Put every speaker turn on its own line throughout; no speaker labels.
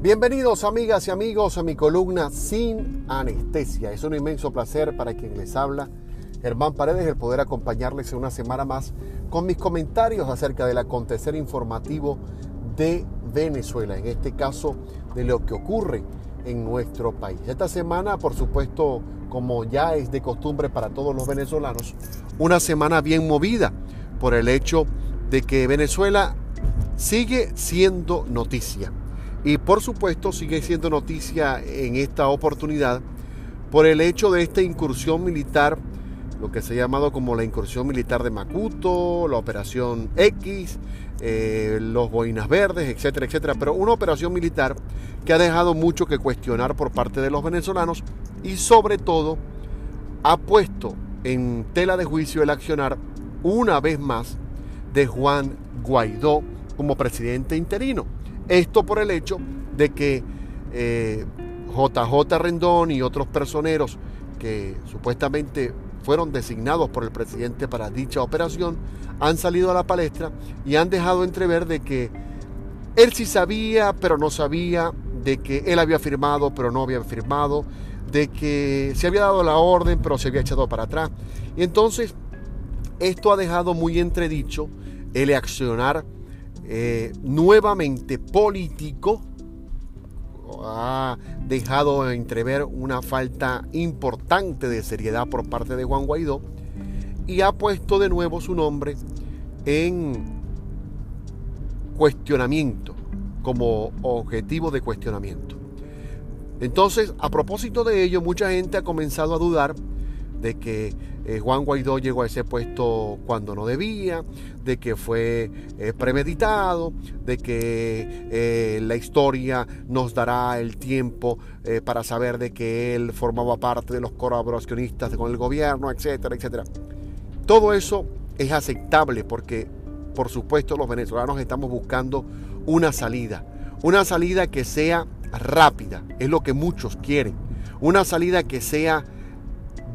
Bienvenidos amigas y amigos a mi columna Sin Anestesia. Es un inmenso placer para quien les habla, Germán Paredes, el poder acompañarles una semana más con mis comentarios acerca del acontecer informativo de Venezuela, en este caso de lo que ocurre en nuestro país. Esta semana, por supuesto, como ya es de costumbre para todos los venezolanos, una semana bien movida por el hecho de que Venezuela sigue siendo noticia y por supuesto sigue siendo noticia en esta oportunidad por el hecho de esta incursión militar, lo que se ha llamado como la incursión militar de Macuto, la operación X, eh, los boinas verdes, etcétera, etcétera. Pero una operación militar que ha dejado mucho que cuestionar por parte de los venezolanos y sobre todo ha puesto en tela de juicio el accionar una vez más de Juan Guaidó como presidente interino. Esto por el hecho de que JJ eh, Rendón y otros personeros que supuestamente fueron designados por el presidente para dicha operación han salido a la palestra y han dejado entrever de que él sí sabía, pero no sabía, de que él había firmado, pero no había firmado, de que se había dado la orden, pero se había echado para atrás. Y entonces esto ha dejado muy entredicho el accionar eh, nuevamente político, ha dejado entrever una falta importante de seriedad por parte de Juan Guaidó y ha puesto de nuevo su nombre en cuestionamiento, como objetivo de cuestionamiento. Entonces, a propósito de ello, mucha gente ha comenzado a dudar de que eh, Juan Guaidó llegó a ese puesto cuando no debía, de que fue eh, premeditado, de que eh, la historia nos dará el tiempo para saber de que él formaba parte de los colaboracionistas con el gobierno, etcétera, etcétera. Todo eso es aceptable porque, por supuesto, los venezolanos estamos buscando una salida, una salida que sea rápida, es lo que muchos quieren, una salida que sea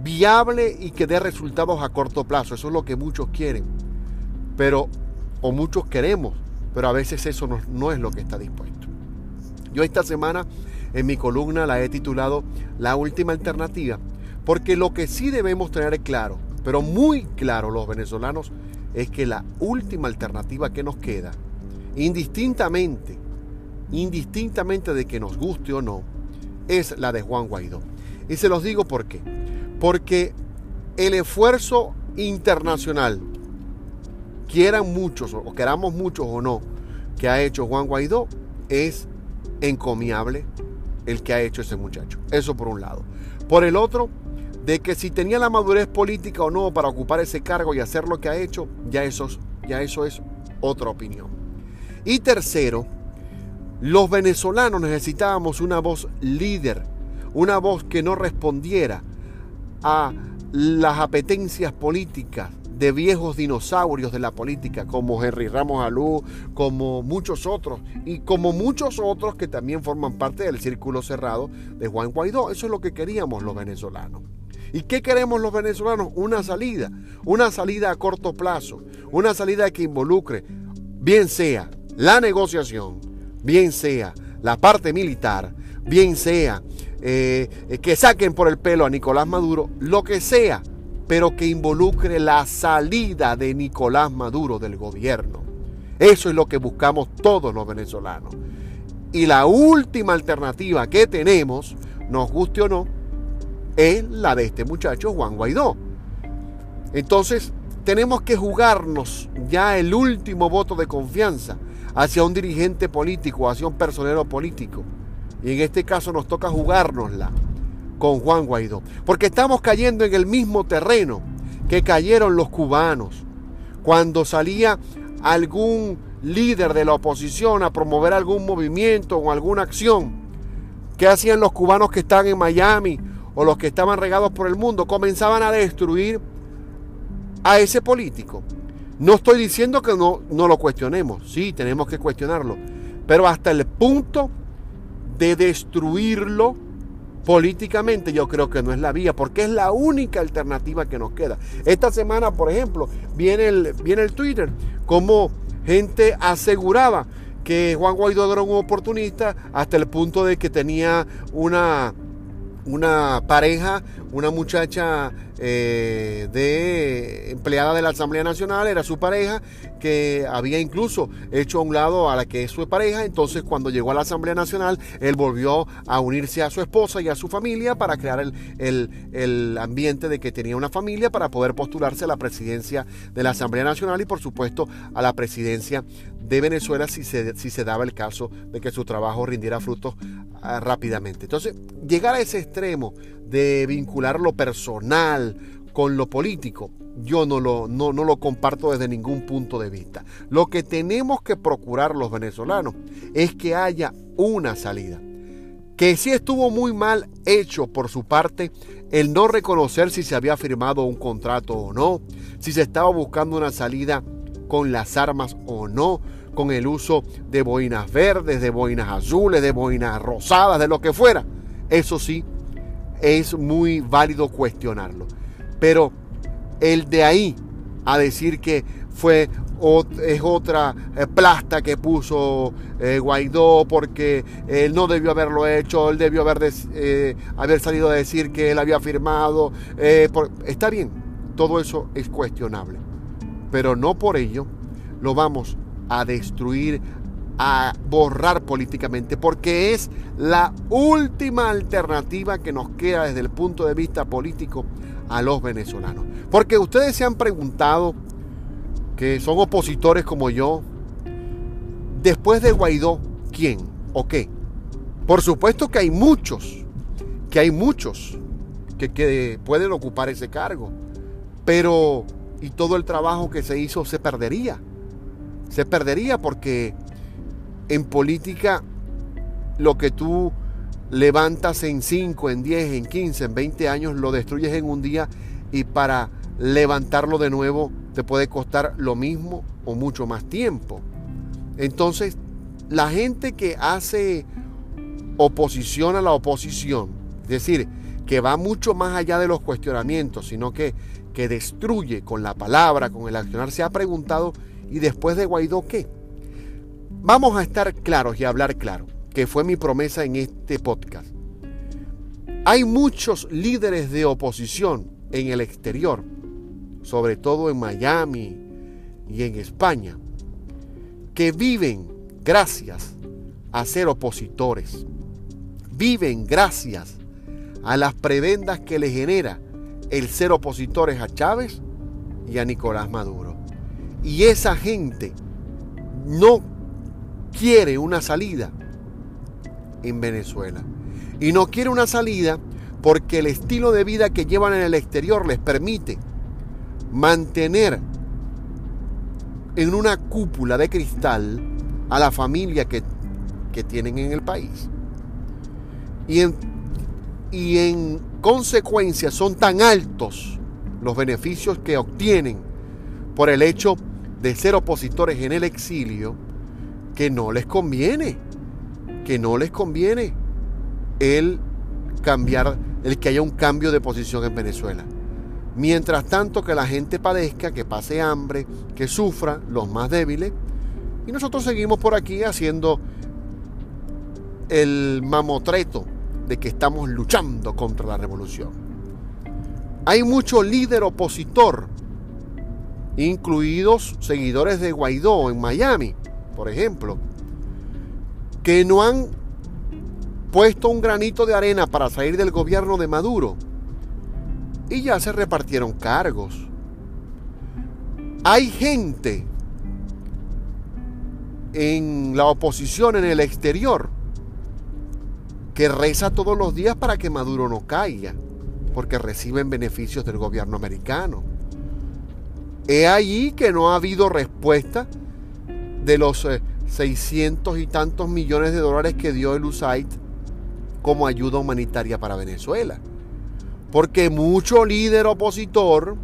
viable y que dé resultados a corto plazo. Eso es lo que muchos quieren. Pero, o muchos queremos, pero a veces eso no, es lo que está dispuesto. Yo esta semana en mi columna la he titulado La última alternativa, porque lo que sí debemos tener claro, pero muy claro los venezolanos, es que la última alternativa que nos queda, indistintamente, indistintamente de que nos guste o no, es la de Juan Guaidó. Y se los digo por qué. Porque el esfuerzo internacional, quieran muchos o queramos muchos o no, que ha hecho Juan Guaidó, es encomiable el que ha hecho ese muchacho. Eso por un lado. Por el otro, de que si tenía la madurez política o no para ocupar ese cargo y hacer lo que ha hecho, ya eso, ya eso es otra opinión. Y tercero, los venezolanos necesitábamos una voz líder, una voz que no respondiera a las apetencias políticas de viejos dinosaurios de la política, como Henry Ramos Alú, como muchos otros, y como muchos otros que también forman parte del círculo cerrado de Juan Guaidó. Eso es lo que queríamos los venezolanos. ¿Y qué queremos los venezolanos? Una salida, una salida a corto plazo, una salida que involucre, bien sea la negociación, bien sea la parte militar, bien sea eh, que saquen por el pelo a Nicolás Maduro, lo que sea, pero que involucre la salida de Nicolás Maduro del gobierno. Eso es lo que buscamos todos los venezolanos. Y la última alternativa que tenemos, nos guste o no, es la de este muchacho Juan Guaidó. Entonces, tenemos que jugarnos ya el último voto de confianza hacia un dirigente político, hacia un personero político y en este caso nos toca jugárnosla con Juan Guaidó. Porque estamos cayendo en el mismo terreno que cayeron los cubanos. Cuando salía algún líder de la oposición a promover algún movimiento o alguna acción, ¿qué hacían los cubanos que están en Miami o los que estaban regados por el mundo? Comenzaban a destruir a ese político. No estoy diciendo que no, no lo cuestionemos, sí, tenemos que cuestionarlo, pero hasta el punto de destruirlo políticamente, yo creo que no es la vía, porque es la única alternativa que nos queda. Esta semana, por ejemplo, viene el, viene el Twitter, como gente aseguraba que Juan Guaidó era un oportunista hasta el punto de que tenía una, una pareja, una muchacha eh, de empleada de la Asamblea Nacional, era su pareja, que había incluso hecho a un lado a la que es su pareja. Entonces, cuando llegó a la Asamblea Nacional, él volvió a unirse a su esposa y a su familia para crear el, el ambiente de que tenía una familia para poder postularse a la presidencia de la Asamblea Nacional y, por supuesto, a la presidencia de Venezuela si se, si se daba el caso de que su trabajo rindiera frutos ah, rápidamente. Entonces, llegar a ese extremo de vincular lo personal con lo político, yo no lo, no, no lo comparto desde ningún punto de vista. Lo que tenemos que procurar los venezolanos es que haya una salida. Que sí estuvo muy mal hecho por su parte el no reconocer si se había firmado un contrato o no, si se estaba buscando una salida con las armas o no, con el uso de boinas verdes, de boinas azules, de boinas rosadas, de lo que fuera. Eso sí, es muy válido cuestionarlo. Pero el de ahí a decir que fue es otra eh, plasta que puso eh, Guaidó porque él no debió haberlo hecho, él debió haber, eh, haber salido a decir que él había firmado. está bien, todo eso es cuestionable, pero no por ello lo vamos a destruir, a borrar políticamente, porque es la última alternativa que nos queda desde el punto de vista político a los venezolanos. Porque ustedes se han preguntado, que son opositores como yo, después de Guaidó, ¿quién o qué? Por supuesto que hay muchos, que hay muchos que, que pueden ocupar ese cargo, pero y todo el trabajo que se hizo se perdería. Se perdería porque en política lo que tú levantas en 5, en 10, en 15, en 20 años, lo destruyes en un día y para levantarlo de nuevo te puede costar lo mismo o mucho más tiempo. Entonces, la gente que hace oposición a la oposición, es decir, que va mucho más allá de los cuestionamientos, sino que, que destruye con la palabra, con el accionar, se ha preguntado, ¿y después de Guaidó qué? Vamos a estar claros y hablar claro, que fue mi promesa en este podcast. Hay muchos líderes de oposición en el exterior, sobre todo en Miami y en España, que viven gracias a ser opositores. Viven gracias a las prebendas que le genera el ser opositores a Chávez y a Nicolás Maduro. Y esa gente no quiere una salida en Venezuela. Y no quiere una salida porque el estilo de vida que llevan en el exterior les permite mantener en una cúpula de cristal a la familia que, tienen en el país. Y en, y en consecuencia son tan altos los beneficios que obtienen por el hecho de ser opositores en el exilio que no les conviene, que no les conviene el cambiar, el que haya un cambio de posición en Venezuela. Mientras tanto que la gente padezca, que pase hambre, que sufra, los más débiles, y nosotros seguimos por aquí haciendo el mamotreto de que estamos luchando contra la revolución. Hay mucho líder opositor, incluidos seguidores de Guaidó en Miami, por ejemplo, que no han puesto un granito de arena para salir del gobierno de Maduro y ya se repartieron cargos. Hay gente en la oposición en el exterior que reza todos los días para que Maduro no caiga, porque reciben beneficios del gobierno americano. He allí que no ha habido respuesta de los 600 eh, y tantos millones de dólares que dio el USAID como ayuda humanitaria para Venezuela. Porque mucho líder opositor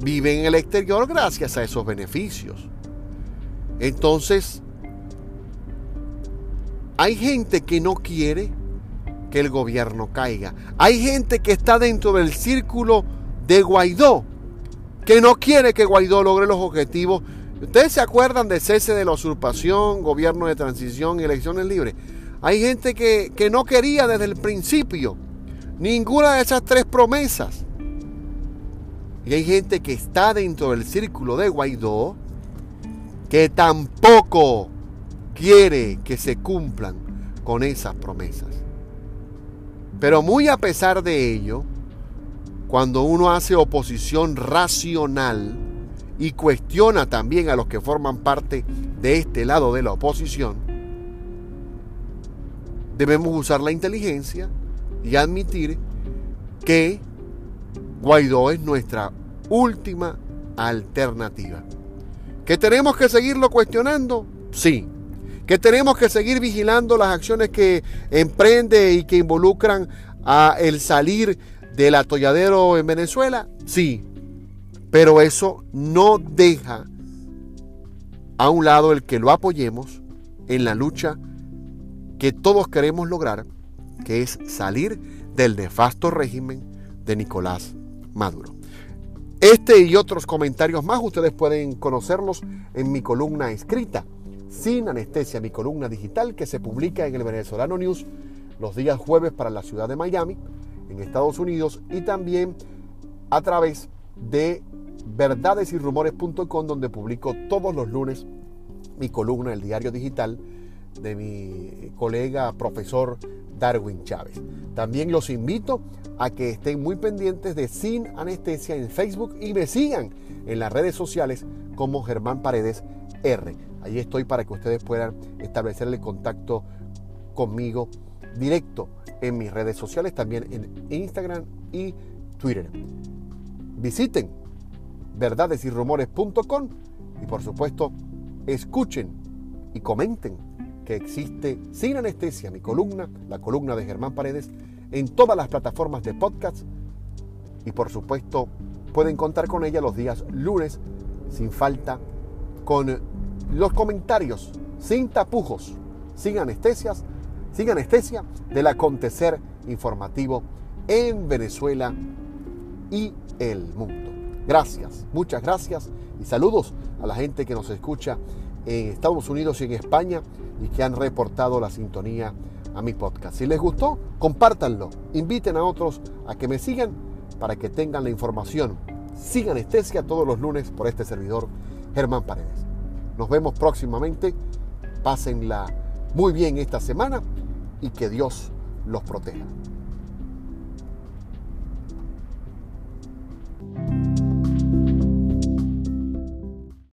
vive en el exterior gracias a esos beneficios. Entonces, hay gente que no quiere que el gobierno caiga. Hay gente que está dentro del círculo de Guaidó, que no quiere que Guaidó logre los objetivos Ustedes se acuerdan de cese de la usurpación, gobierno de transición y elecciones libres. Hay gente que, que no quería desde el principio ninguna de esas tres promesas. Y hay gente que está dentro del círculo de Guaidó que tampoco quiere que se cumplan con esas promesas. Pero muy a pesar de ello, cuando uno hace oposición racional y cuestiona también a los que forman parte de este lado de la oposición, debemos usar la inteligencia y admitir que Guaidó es nuestra última alternativa. ¿Que tenemos que seguirlo cuestionando? Sí. ¿Que tenemos que seguir vigilando las acciones que emprende y que involucran a el salir del atolladero en Venezuela? Sí. Pero eso no deja a un lado el que lo apoyemos en la lucha que todos queremos lograr, que es salir del nefasto régimen de Nicolás Maduro. Este y otros comentarios más ustedes pueden conocerlos en mi columna escrita, Sin Anestesia, mi columna digital que se publica en el Venezolano News los días jueves para la ciudad de Miami, en Estados Unidos, y también a través de verdadesyrumores.com, donde publico todos los lunes mi columna, el diario digital de mi colega profesor Darwin Chávez. También los invito a que estén muy pendientes de Sin Anestesia en Facebook y me sigan en las redes sociales como Germán Paredes R. Ahí estoy para que ustedes puedan establecer el contacto conmigo directo en mis redes sociales, también en Instagram y Twitter. Visiten verdadesyrumores.com y por supuesto escuchen y comenten que existe sin anestesia mi columna, la columna de Germán Paredes, en todas las plataformas de podcast y por supuesto pueden contar con ella los días lunes sin falta con los comentarios sin tapujos, sin anestesias, sin anestesia del acontecer informativo en Venezuela y el mundo. Gracias, muchas gracias y saludos a la gente que nos escucha en Estados Unidos y en España y que han reportado la sintonía a mi podcast. Si les gustó, compártanlo. Inviten a otros a que me sigan para que tengan la información sin anestesia todos los lunes por este servidor, Germán Paredes. Nos vemos próximamente. Pásenla muy bien esta semana y que Dios los proteja.